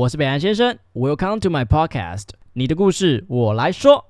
我是北岸先生，Welcome to my podcast，你的故事我来说。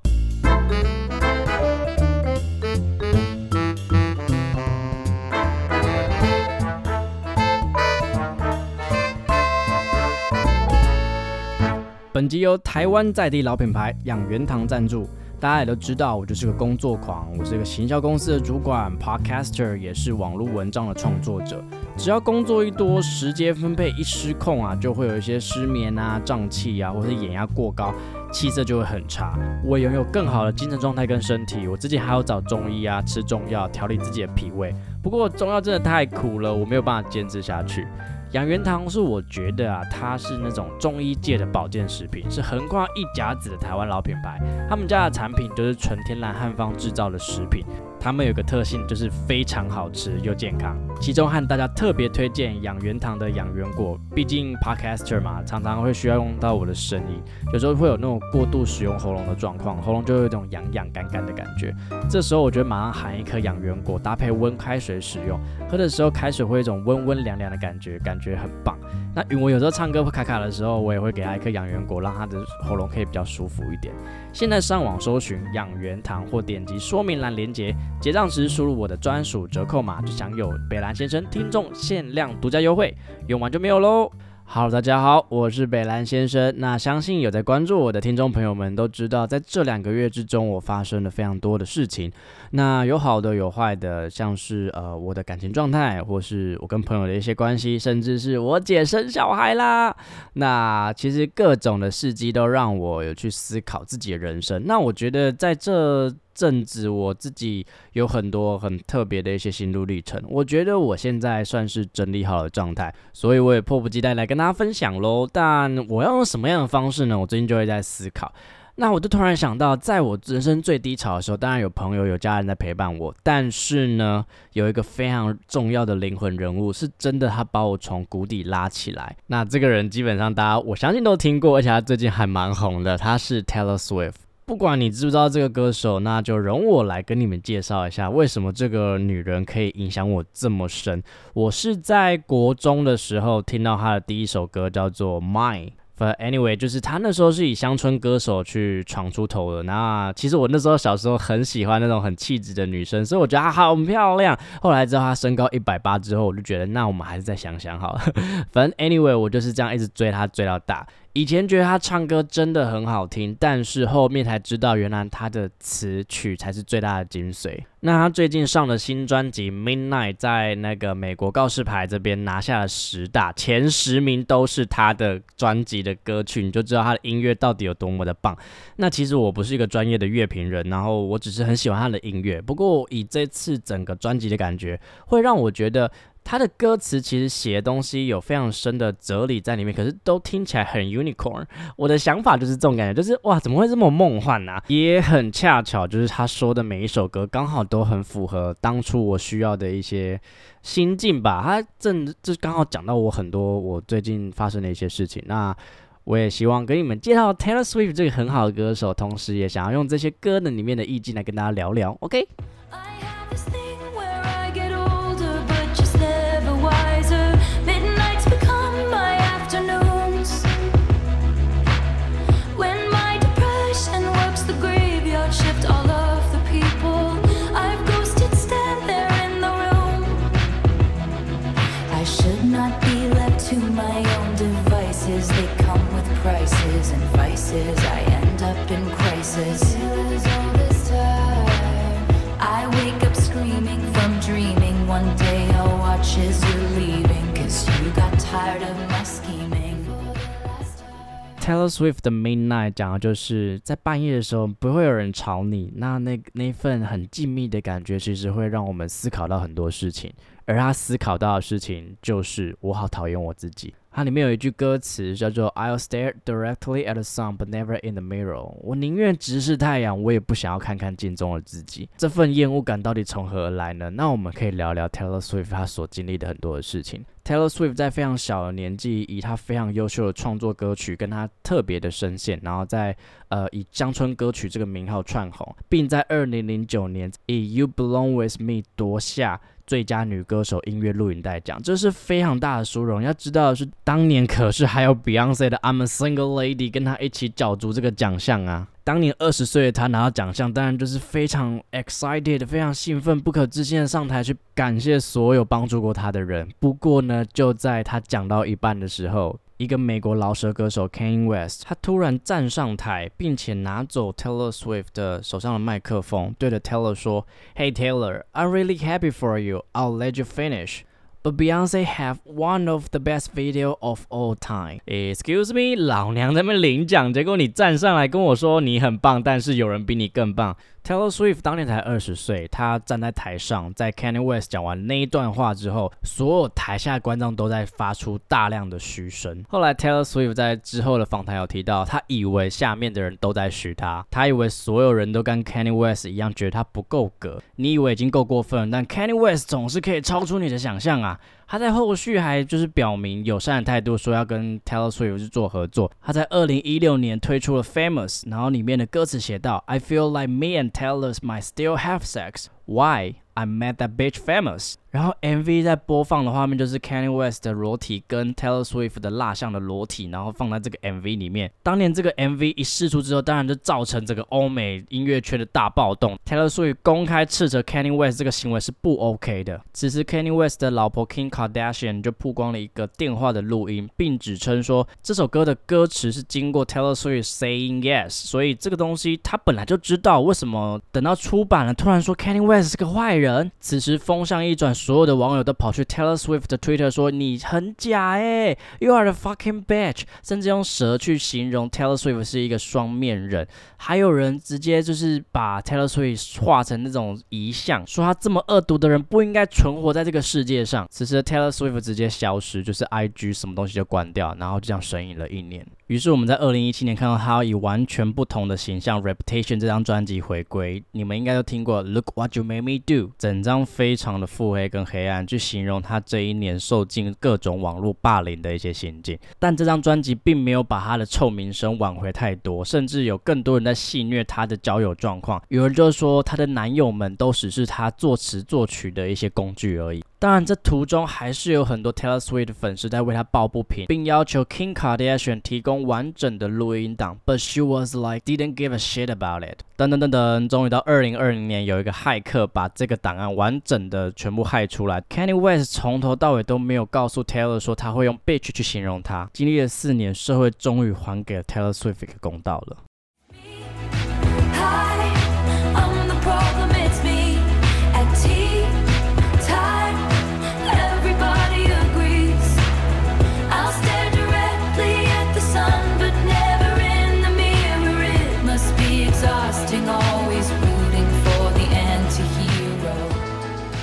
本集由台湾在地老品牌养元堂赞助。大家也都知道，我就是个工作狂，我是一个行销公司的主管，podcaster，也是网络文章的创作者。只要工作一多，时间分配一失控啊，就会有一些失眠啊、胀气啊，或是眼压过高，气色就会很差。我拥有更好的精神状态跟身体，我自己还要找中医啊，吃中药调理自己的脾胃。不过中药真的太苦了，我没有办法坚持下去。养元堂是我觉得啊，它是那种中医界的保健食品，是横跨一甲子的台湾老品牌。他们家的产品都是纯天然汉方制造的食品。他们有个特性，就是非常好吃又健康。其中和大家特别推荐养元堂的养元果，毕竟 podcaster 嘛，常常会需要用到我的声音，有时候会有那种过度使用喉咙的状况，喉咙就有一种痒痒干干的感觉。这时候我觉得马上含一颗养元果，搭配温开水使用，喝的时候开水会有一种温温凉凉的感觉，感觉很棒。那云我有时候唱歌会卡卡的时候，我也会给他一颗养元果，让他的喉咙可以比较舒服一点。现在上网搜寻养元堂，或点击说明栏连接，结账时输入我的专属折扣码，就享有北兰先生听众限量独家优惠，用完就没有喽。好大家好，我是北兰先生。那相信有在关注我的听众朋友们都知道，在这两个月之中，我发生了非常多的事情。那有好的，有坏的，像是呃我的感情状态，或是我跟朋友的一些关系，甚至是我姐生小孩啦。那其实各种的事迹都让我有去思考自己的人生。那我觉得在这。甚至我自己有很多很特别的一些心路历程，我觉得我现在算是整理好的状态，所以我也迫不及待来跟大家分享喽。但我要用什么样的方式呢？我最近就会在思考。那我就突然想到，在我人生最低潮的时候，当然有朋友、有家人在陪伴我，但是呢，有一个非常重要的灵魂人物，是真的，他把我从谷底拉起来。那这个人基本上大家我相信都听过，而且他最近还蛮红的，他是 Taylor Swift。不管你知不知道这个歌手，那就容我来跟你们介绍一下，为什么这个女人可以影响我这么深。我是在国中的时候听到她的第一首歌，叫做《Mine》。But anyway，就是她那时候是以乡村歌手去闯出头的。那其实我那时候小时候很喜欢那种很气质的女生，所以我觉得她好漂亮。后来知道她身高一百八之后，我就觉得那我们还是再想想好了。反正 anyway，我就是这样一直追她，追到大。以前觉得他唱歌真的很好听，但是后面才知道，原来他的词曲才是最大的精髓。那他最近上了新专辑《Midnight》，在那个美国告示牌这边拿下了十大前十名，都是他的专辑的歌曲，你就知道他的音乐到底有多么的棒。那其实我不是一个专业的乐评人，然后我只是很喜欢他的音乐。不过以这次整个专辑的感觉，会让我觉得。他的歌词其实写的东西有非常深的哲理在里面，可是都听起来很 unicorn。我的想法就是这种感觉，就是哇，怎么会这么梦幻呢？也很恰巧，就是他说的每一首歌刚好都很符合当初我需要的一些心境吧。他正就刚好讲到我很多我最近发生的一些事情。那我也希望跟你们介绍 Taylor Swift 这个很好的歌手，同时也想要用这些歌的里面的意境来跟大家聊聊。OK。Taylor Swift 的 Midnight 讲的就是在半夜的时候不会有人吵你，那那那份很静谧的感觉，其实会让我们思考到很多事情。而他思考到的事情就是我好讨厌我自己。它里面有一句歌词叫做 "I'll stare directly at the sun, but never in the mirror." 我宁愿直视太阳，我也不想要看看镜中的自己。这份厌恶感到底从何而来呢？那我们可以聊聊 Taylor Swift 他所经历的很多的事情。Taylor Swift 在非常小的年纪，以他非常优秀的创作歌曲，跟他特别的声线，然后在呃以乡村歌曲这个名号串红，并在二零零九年以 "You Belong with Me" 夺下。最佳女歌手音乐录影带奖，这是非常大的殊荣。要知道是，当年可是还有 Beyonce 的 I'm a Single Lady 跟她一起角逐这个奖项啊。当年二十岁的她拿到奖项，当然就是非常 excited，非常兴奋、不可置信的上台去感谢所有帮助过她的人。不过呢，就在她讲到一半的时候，一个美国饶舌歌手 Kanye West，他突然站上台，并且拿走 Taylor Swift 的手上的麦克风，对着 Taylor 说：“Hey Taylor, I'm really happy for you. I'll let you finish.” But Beyonce have one of the best video of all time. Excuse me，老娘在那边领奖，结果你站上来跟我说你很棒，但是有人比你更棒。Taylor Swift 当年才二十岁，他站在台上，在 Kanye West 讲完那一段话之后，所有台下观众都在发出大量的嘘声。后来 Taylor Swift 在之后的访谈有提到，他以为下面的人都在嘘他，他以为所有人都跟 Kanye West 一样，觉得他不够格。你以为已经够过分，但 Kanye West 总是可以超出你的想象啊！他在后续还就是表明友善的态度，说要跟 Taylor Swift 去做合作。他在二零一六年推出了 Famous，然后里面的歌词写到：I feel like me and Taylor might still have sex. Why? I Met That bitch famous. 然后 MV 在播放的画面就是 Kanye West 的裸体跟 Taylor Swift 的蜡像的裸体，然后放在这个 MV 里面。当年这个 MV 一释出之后，当然就造成这个欧美音乐圈的大暴动。Taylor Swift 公开斥责 Kanye West 这个行为是不 OK 的。此时 Kanye West 的老婆 Kim Kardashian 就曝光了一个电话的录音，并指称说这首歌的歌词是经过 Taylor Swift saying yes，所以这个东西他本来就知道。为什么等到出版了，突然说 Kanye West 是个坏人？此时风向一转。所有的网友都跑去 Taylor Swift 的 Twitter 说你很假哎，You are the fucking bitch，甚至用蛇去形容 Taylor Swift 是一个双面人。还有人直接就是把 Taylor Swift 画成那种遗像，说他这么恶毒的人不应该存活在这个世界上。此时 Taylor Swift 直接消失，就是 IG 什么东西就关掉，然后就这样神隐了一年。于是我们在二零一七年看到他以完全不同的形象 Reputation 这张专辑回归。你们应该都听过 Look What You Made Me Do，整张非常的腹黑跟黑暗，去形容他这一年受尽各种网络霸凌的一些心境。但这张专辑并没有把他的臭名声挽回太多，甚至有更多人在戏虐他的交友状况。有人就说他的男友们都只是他作词作曲的一些工具而已。当然，这途中还是有很多 Taylor Swift 的粉丝在为他抱不平，并要求 Kim Kardashian 提供完整的录音档。But she was like didn't give a shit about it。等等等等，终于到二零二零年，有一个骇客把这个档案完整的全部骇出来。Kanye West 从头到尾都没有告诉 Taylor 说他会用 bitch 去形容他。经历了四年，社会终于还给了 Taylor Swift 一个公道了。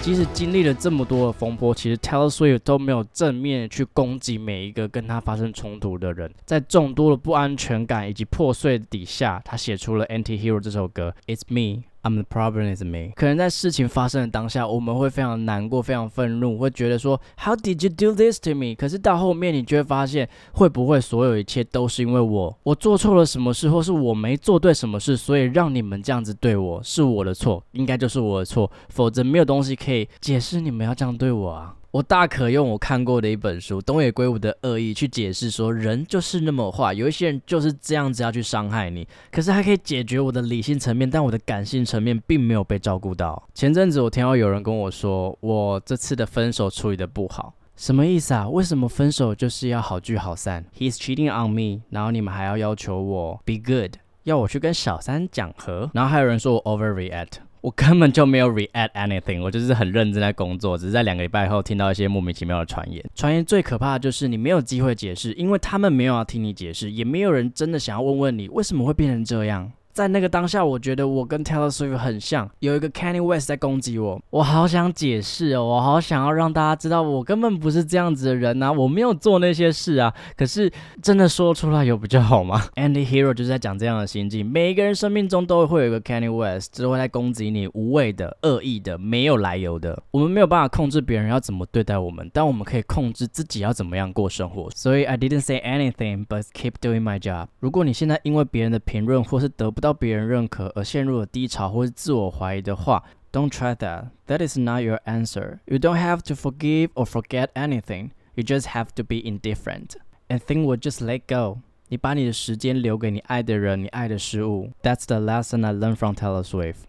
即使经历了这么多的风波，其实 Taylor Swift 都没有正面去攻击每一个跟他发生冲突的人。在众多的不安全感以及破碎底下，他写出了《Anti Hero》这首歌。It's me。I'm the problem is me。可能在事情发生的当下，我们会非常难过、非常愤怒，会觉得说 How did you do this to me？可是到后面，你就会发现，会不会所有一切都是因为我，我做错了什么事，或是我没做对什么事，所以让你们这样子对我，是我的错，应该就是我的错，否则没有东西可以解释你们要这样对我啊。我大可用我看过的一本书东野圭吾的恶意去解释说，人就是那么坏，有一些人就是这样子要去伤害你，可是还可以解决我的理性层面，但我的感性层面并没有被照顾到。前阵子我听到有人跟我说，我这次的分手处理的不好，什么意思啊？为什么分手就是要好聚好散？He's cheating on me，然后你们还要要求我 be good，要我去跟小三讲和，然后还有人说我 overreact。我根本就没有 react anything，我就是很认真在工作，只是在两个礼拜后听到一些莫名其妙的传言。传言最可怕的就是你没有机会解释，因为他们没有要听你解释，也没有人真的想要问问你为什么会变成这样。在那个当下，我觉得我跟 Taylor Swift 很像，有一个 Kanye West 在攻击我，我好想解释哦，我好想要让大家知道我根本不是这样子的人啊，我没有做那些事啊。可是真的说出来有比较好吗？Andy Hero 就是在讲这样的心境，每一个人生命中都会有一个 Kanye West，只会在攻击你，无谓的、恶意的、没有来由的。我们没有办法控制别人要怎么对待我们，但我们可以控制自己要怎么样过生活。所以 I didn't say anything, but keep doing my job。如果你现在因为别人的评论或是得不到别人认可，而陷入了低潮或是自我怀疑的话， Don't try that. That is not your answer. You don't have to forgive or forget anything. You just have to be indifferent. And think will just let go. 你把你的时间留给你爱的人，你爱的事物。That's the lesson I learned from Taylor Swift.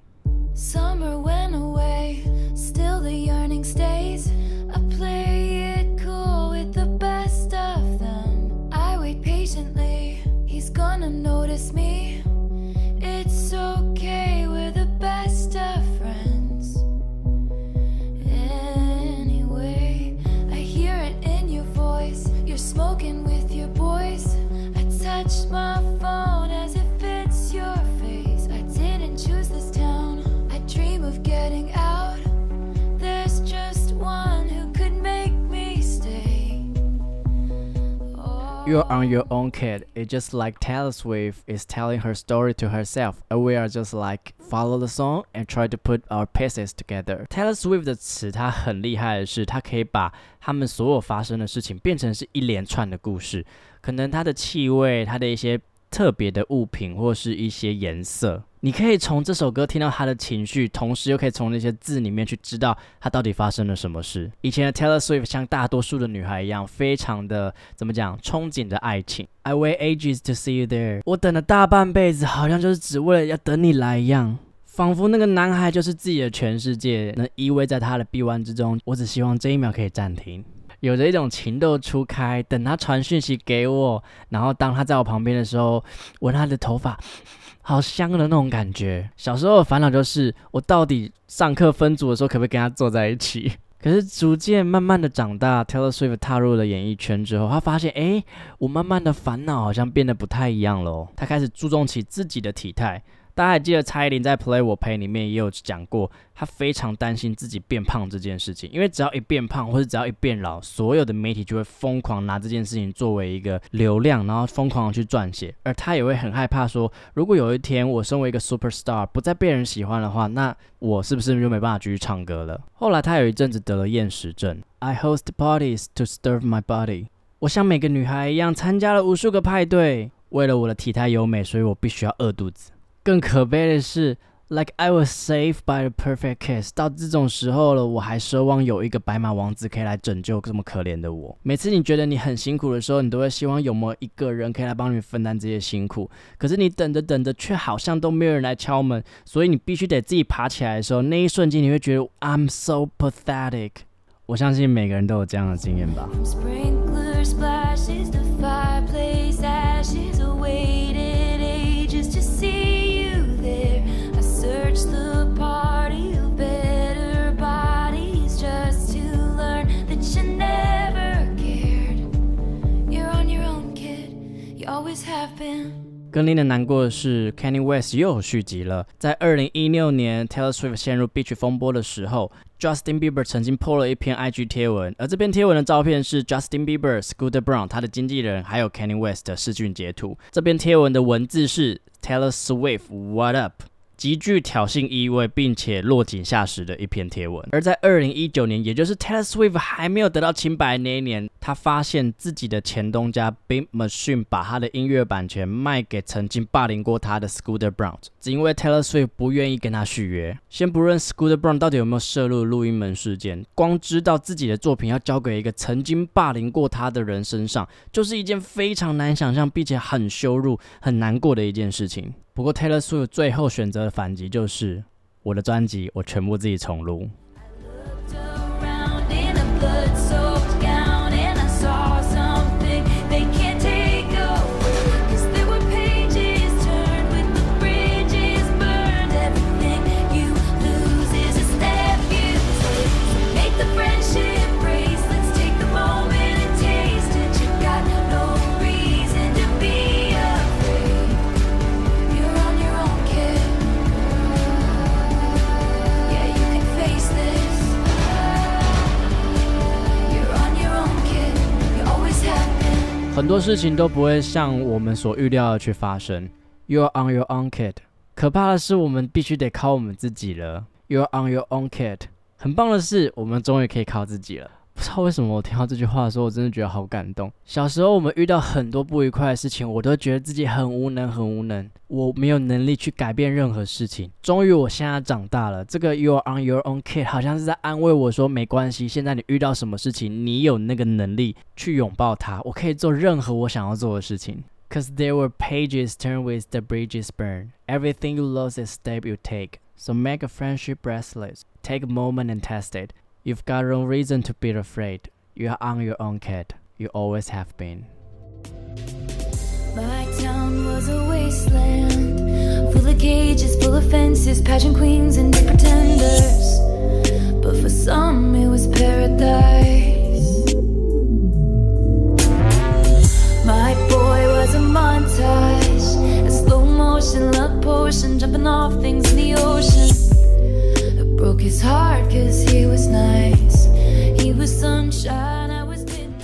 Summer went away, still the yearning stays. I play it cool with the best of them. I wait patiently, he's gonna notice me. You're on your own, kid. It's just like Taylor Swift is telling her story to herself, and we are just like follow the song and try to put our pieces together. Taylor Swift 的词，它很厉害的是，它可以把他们所有发生的事情变成是一连串的故事。可能它的气味，它的一些特别的物品，或是一些颜色， 你可以从这首歌听到他的情绪，同时又可以从那些字里面去知道他到底发生了什么事。以前的 Taylor Swift 像大多数的女孩一样，非常的怎么讲，憧憬着爱情。I wait ages to see you there，我等了大半辈子，好像就是只为了要等你来一样。仿佛那个男孩就是自己的全世界，能依偎在他的臂弯之中。我只希望这一秒可以暂停。有着一种情窦初开，等他传讯息给我，然后当他在我旁边的时候，闻他的头发，好香的那种感觉。小时候的烦恼就是，我到底上课分组的时候可不可以跟他坐在一起？可是逐渐慢慢的长大，Taylor Swift 踏入了演艺圈之后，他发现，哎，我慢慢的烦恼好像变得不太一样喽。他开始注重起自己的体态。大家还记得蔡依林在《Play 我陪》里面也有讲过，她非常担心自己变胖这件事情，因为只要一变胖或者只要一变老，所有的媒体就会疯狂拿这件事情作为一个流量，然后疯狂的去撰写，而她也会很害怕说，如果有一天我身为一个 super star 不再被人喜欢的话，那我是不是就没办法继续唱歌了？后来她有一阵子得了厌食症，I host parties to serve my body，我像每个女孩一样参加了无数个派对，为了我的体态优美，所以我必须要饿肚子。更可悲的是，Like I was saved by the perfect kiss。到这种时候了，我还奢望有一个白马王子可以来拯救这么可怜的我。每次你觉得你很辛苦的时候，你都会希望有没有一个人可以来帮你分担这些辛苦。可是你等着等着，却好像都没有人来敲门，所以你必须得自己爬起来的时候，那一瞬间你会觉得 I'm so pathetic。我相信每个人都有这样的经验吧。更令人难过的是，Kanye West 又有续集了。在二零一六年，Taylor Swift 陷入 Beach 风波的时候，Justin Bieber 曾经破了一篇 IG 贴文，而这篇贴文的照片是 Justin Bieber、Scooter Brown 他的经纪人，还有 Kanye West 的视讯截图。这篇贴文的文字是 Taylor Swift What Up。极具挑衅意味，并且落井下石的一篇贴文。而在二零一九年，也就是 Taylor Swift 还没有得到清白那一年，他发现自己的前东家 Big Machine 把他的音乐版权卖给曾经霸凌过他的 Scooter Brown，只因为 Taylor Swift 不愿意跟他续约。先不论 Scooter Brown 到底有没有涉入录音门事件，光知道自己的作品要交给一个曾经霸凌过他的人身上，就是一件非常难想象，并且很羞辱、很难过的一件事情。不过 Taylor Swift 最后选择的反击就是我的专辑，我全部自己重录。很多事情都不会像我们所预料的去发生。You are on your own, kid。可怕的是，我们必须得靠我们自己了。You are on your own, kid。很棒的是，我们终于可以靠自己了。不知道为什么我听到这句话的时候，我真的觉得好感动。小时候我们遇到很多不愉快的事情，我都觉得自己很无能，很无能，我没有能力去改变任何事情。终于我现在长大了，这个 You are on your own kid 好像是在安慰我说，没关系，现在你遇到什么事情，你有那个能力去拥抱它，我可以做任何我想要做的事情。Cause there were pages turned with the bridges burn，everything you lose is step you take. So make a friendship bracelet. Take a moment and test it. You've got no reason to be afraid. You are on your own, kid. You always have been. My town was a wasteland, full of cages, full of fences, pageant queens and pretenders.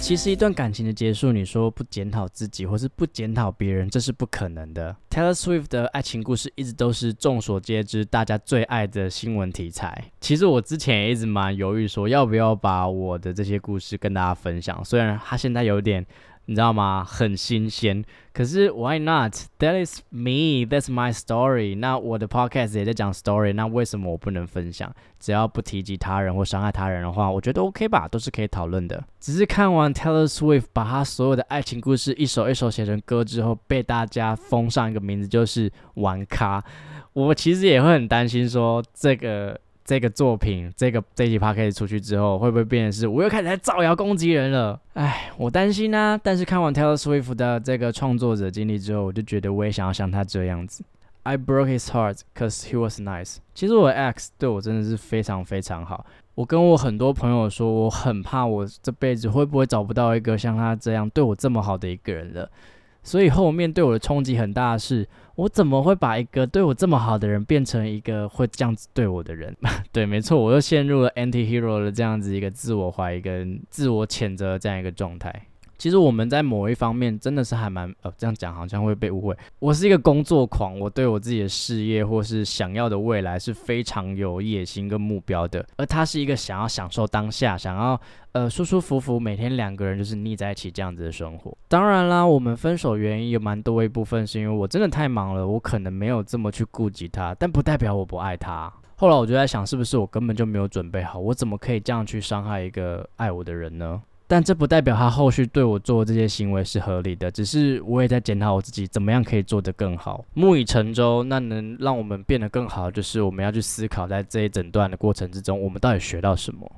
其实一段感情的结束，你说不检讨自己或是不检讨别人，这是不可能的。Taylor Swift 的爱情故事一直都是众所皆知、大家最爱的新闻题材。其实我之前也一直蛮犹豫，说要不要把我的这些故事跟大家分享。虽然他现在有点，你知道吗，很新鲜，可是 Why not? That is me. That's my story. 那我的 podcast 也在讲 story，那为什么我不能分享？只要不提及他人或伤害他人的话，我觉得 OK 吧，都是可以讨论的。只是看完 Taylor Swift 把他所有的爱情故事一首一首写成歌之后，被大家封上一个名字，就是玩咖。我其实也会很担心，说这个这个作品，这个这一集 p o d c a s 出去之后，会不会变成是我又开始在造谣攻击人了？哎，我担心啊。但是看完 Taylor Swift 的这个创作者经历之后，我就觉得我也想要像他这样子。I broke his heart cause he was nice。其实我的 X 对我真的是非常非常好。我跟我很多朋友说，我很怕我这辈子会不会找不到一个像他这样对我这么好的一个人了。所以后面对我的冲击很大的是，我怎么会把一个对我这么好的人变成一个会这样子对我的人？对，没错，我又陷入了 anti-hero 的这样子一个自我怀疑跟自我谴责这样一个状态。其实我们在某一方面真的是还蛮呃，这样讲好像会被误会。我是一个工作狂，我对我自己的事业或是想要的未来是非常有野心跟目标的。而他是一个想要享受当下，想要呃舒舒服服每天两个人就是腻在一起这样子的生活。当然啦，我们分手原因有蛮多一部分是因为我真的太忙了，我可能没有这么去顾及他，但不代表我不爱他。后来我就在想，是不是我根本就没有准备好？我怎么可以这样去伤害一个爱我的人呢？但这不代表他后续对我做这些行为是合理的，只是我也在检讨我自己，怎么样可以做得更好。木已成舟，那能让我们变得更好，就是我们要去思考，在这一整段的过程之中，我们到底学到什么。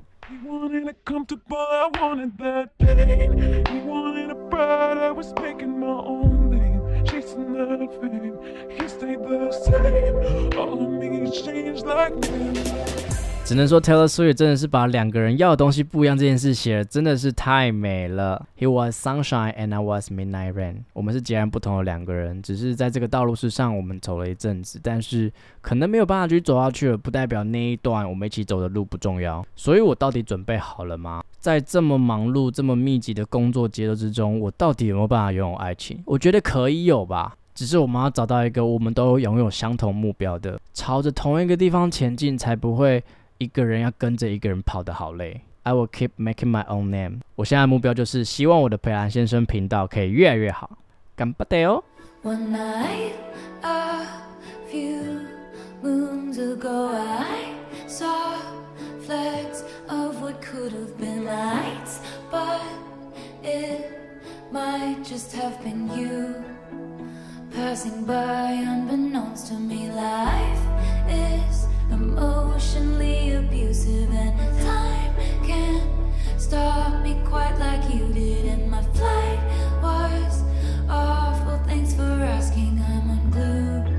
只能说 Taylor Swift 真的是把两个人要的东西不一样这件事写的真的是太美了。He was sunshine and I was midnight rain。我们是截然不同的两个人，只是在这个道路之上我们走了一阵子，但是可能没有办法去走下去了，不代表那一段我们一起走的路不重要。所以我到底准备好了吗？在这么忙碌、这么密集的工作节奏之中，我到底有没有办法拥有爱情？我觉得可以有吧。只是我们要找到一个我们都拥有相同目标的，朝着同一个地方前进，才不会一个人要跟着一个人跑得好累。I will keep making my own name。我现在的目标就是希望我的培兰先生频道可以越来越好。干巴得哦！One night, a few moons ago, I saw flecks of what could have been lights, but it might just have been you passing by unbeknownst to me. Life is emotionally abusive, and time can't stop me quite like you did. And my flight was awful. Thanks for asking. I'm unglued.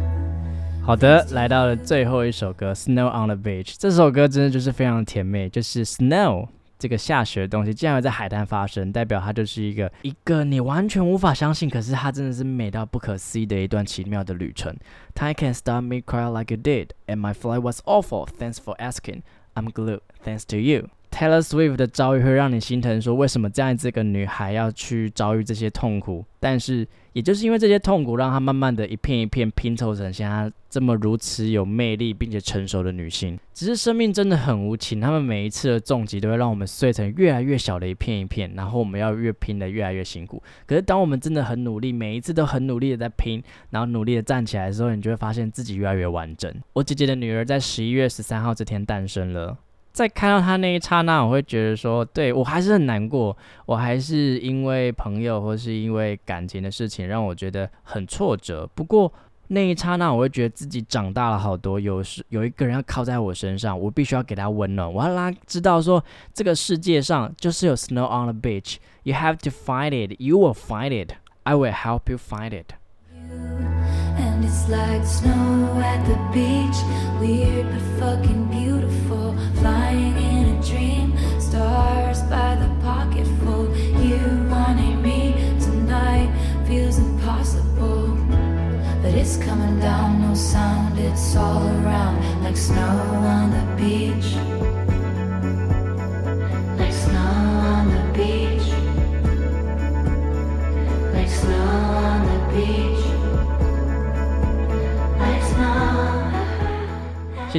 好的，来到了最后一首歌《Snow on the Beach》。这首歌真的就是非常甜美，就是 snow 这个下雪的东西，竟然会在海滩发生，代表它就是一个一个你完全无法相信，可是它真的是美到不可思议的一段奇妙的旅程。Time can stop me cry like you did, and my flight was awful. Thanks for asking. I'm glued. Thanks to you. Taylor Swift 的遭遇会让你心疼，说为什么这样子一个女孩要去遭遇这些痛苦？但是也就是因为这些痛苦，让她慢慢的一片一片拼凑成现在这么如此有魅力并且成熟的女性。只是生命真的很无情，他们每一次的重击都会让我们碎成越来越小的一片一片，然后我们要越拼的越来越辛苦。可是当我们真的很努力，每一次都很努力的在拼，然后努力的站起来的时候，你就会发现自己越来越完整。我姐姐的女儿在十一月十三号这天诞生了。在看到他那一刹那，我会觉得说，对我还是很难过，我还是因为朋友或是因为感情的事情让我觉得很挫折。不过那一刹那，我会觉得自己长大了好多。有时有一个人要靠在我身上，我必须要给他温暖，我要让他知道说，这个世界上就是有 snow on the beach。You have to find it. You will find it. I will help you find it. And it's like snow at the beach. Weird but fucking by the pocketful. You wanting me tonight feels impossible. But it's coming down, no sound, it's all around. Like snow on the beach.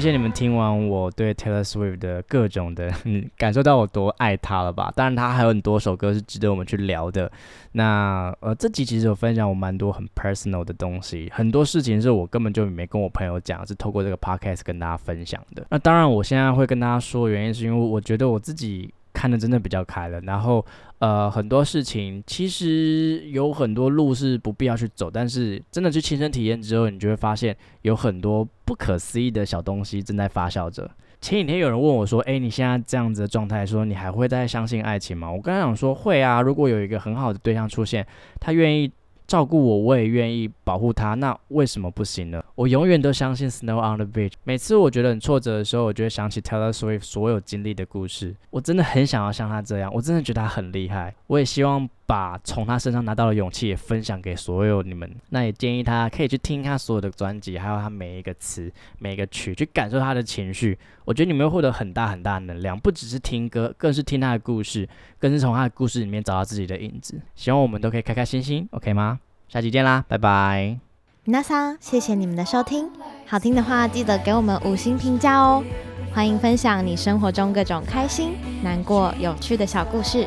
谢谢你们听完我对 Taylor Swift 的各种的，感受到我多爱他了吧？当然，他还有很多首歌是值得我们去聊的。那呃，这集其实有分享我蛮多很 personal 的东西，很多事情是我根本就没跟我朋友讲，是透过这个 podcast 跟大家分享的。那当然，我现在会跟大家说，原因是因为我觉得我自己看的真的比较开了，然后呃，很多事情其实有很多路是不必要去走，但是真的去亲身体验之后，你就会发现有很多不可思议的小东西正在发酵着。前几天有人问我说：“诶，你现在这样子的状态，说你还会再相信爱情吗？”我刚刚想说：“会啊，如果有一个很好的对象出现，他愿意照顾我，我也愿意保护他，那为什么不行呢？我永远都相信 Snow on the Beach。每次我觉得很挫折的时候，我就会想起 Taylor Swift 所有经历的故事。我真的很想要像他这样，我真的觉得他很厉害。我也希望把从他身上拿到的勇气也分享给所有你们。那也建议他可以去听他所有的专辑，还有他每一个词、每一个曲，去感受他的情绪。我觉得你们会获得很大很大的能量，不只是听歌，更是听他的故事，更是从他的故事里面找到自己的影子。希望我们都可以开开心心，OK 吗？下期见啦，拜拜。皆さん，谢谢你们的收听。好听的话，记得给我们五星评价哦。欢迎分享你生活中各种开心、难过、有趣的小故事，